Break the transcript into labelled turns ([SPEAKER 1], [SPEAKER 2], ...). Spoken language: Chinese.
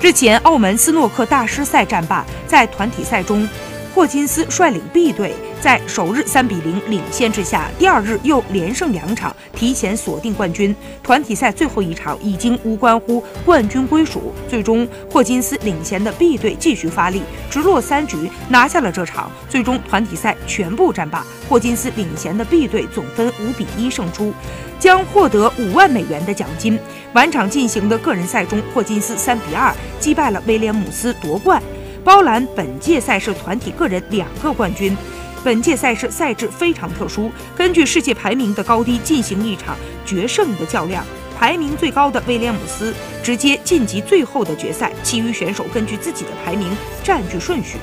[SPEAKER 1] 日前，澳门斯诺克大师赛战罢，在团体赛中，霍金斯率领 B 队在首日三比零领先之下，第二日又连胜两场，提前锁定冠军。团体赛最后一场已经无关乎冠军归属，最终霍金斯领衔的 B 队继续发力，直落三局拿下了这场。最终团体赛全部战罢，霍金斯领衔的 B 队总分五比一胜出，将获得五万美元的奖金。晚场进行的个人赛中，霍金斯三比二击败了威廉姆斯夺冠。包揽本届赛事团体个人两个冠军。本届赛事赛制非常特殊，根据世界排名的高低进行一场决胜的较量。排名最高的威廉姆斯直接晋级最后的决赛，其余选手根据自己的排名占据顺序。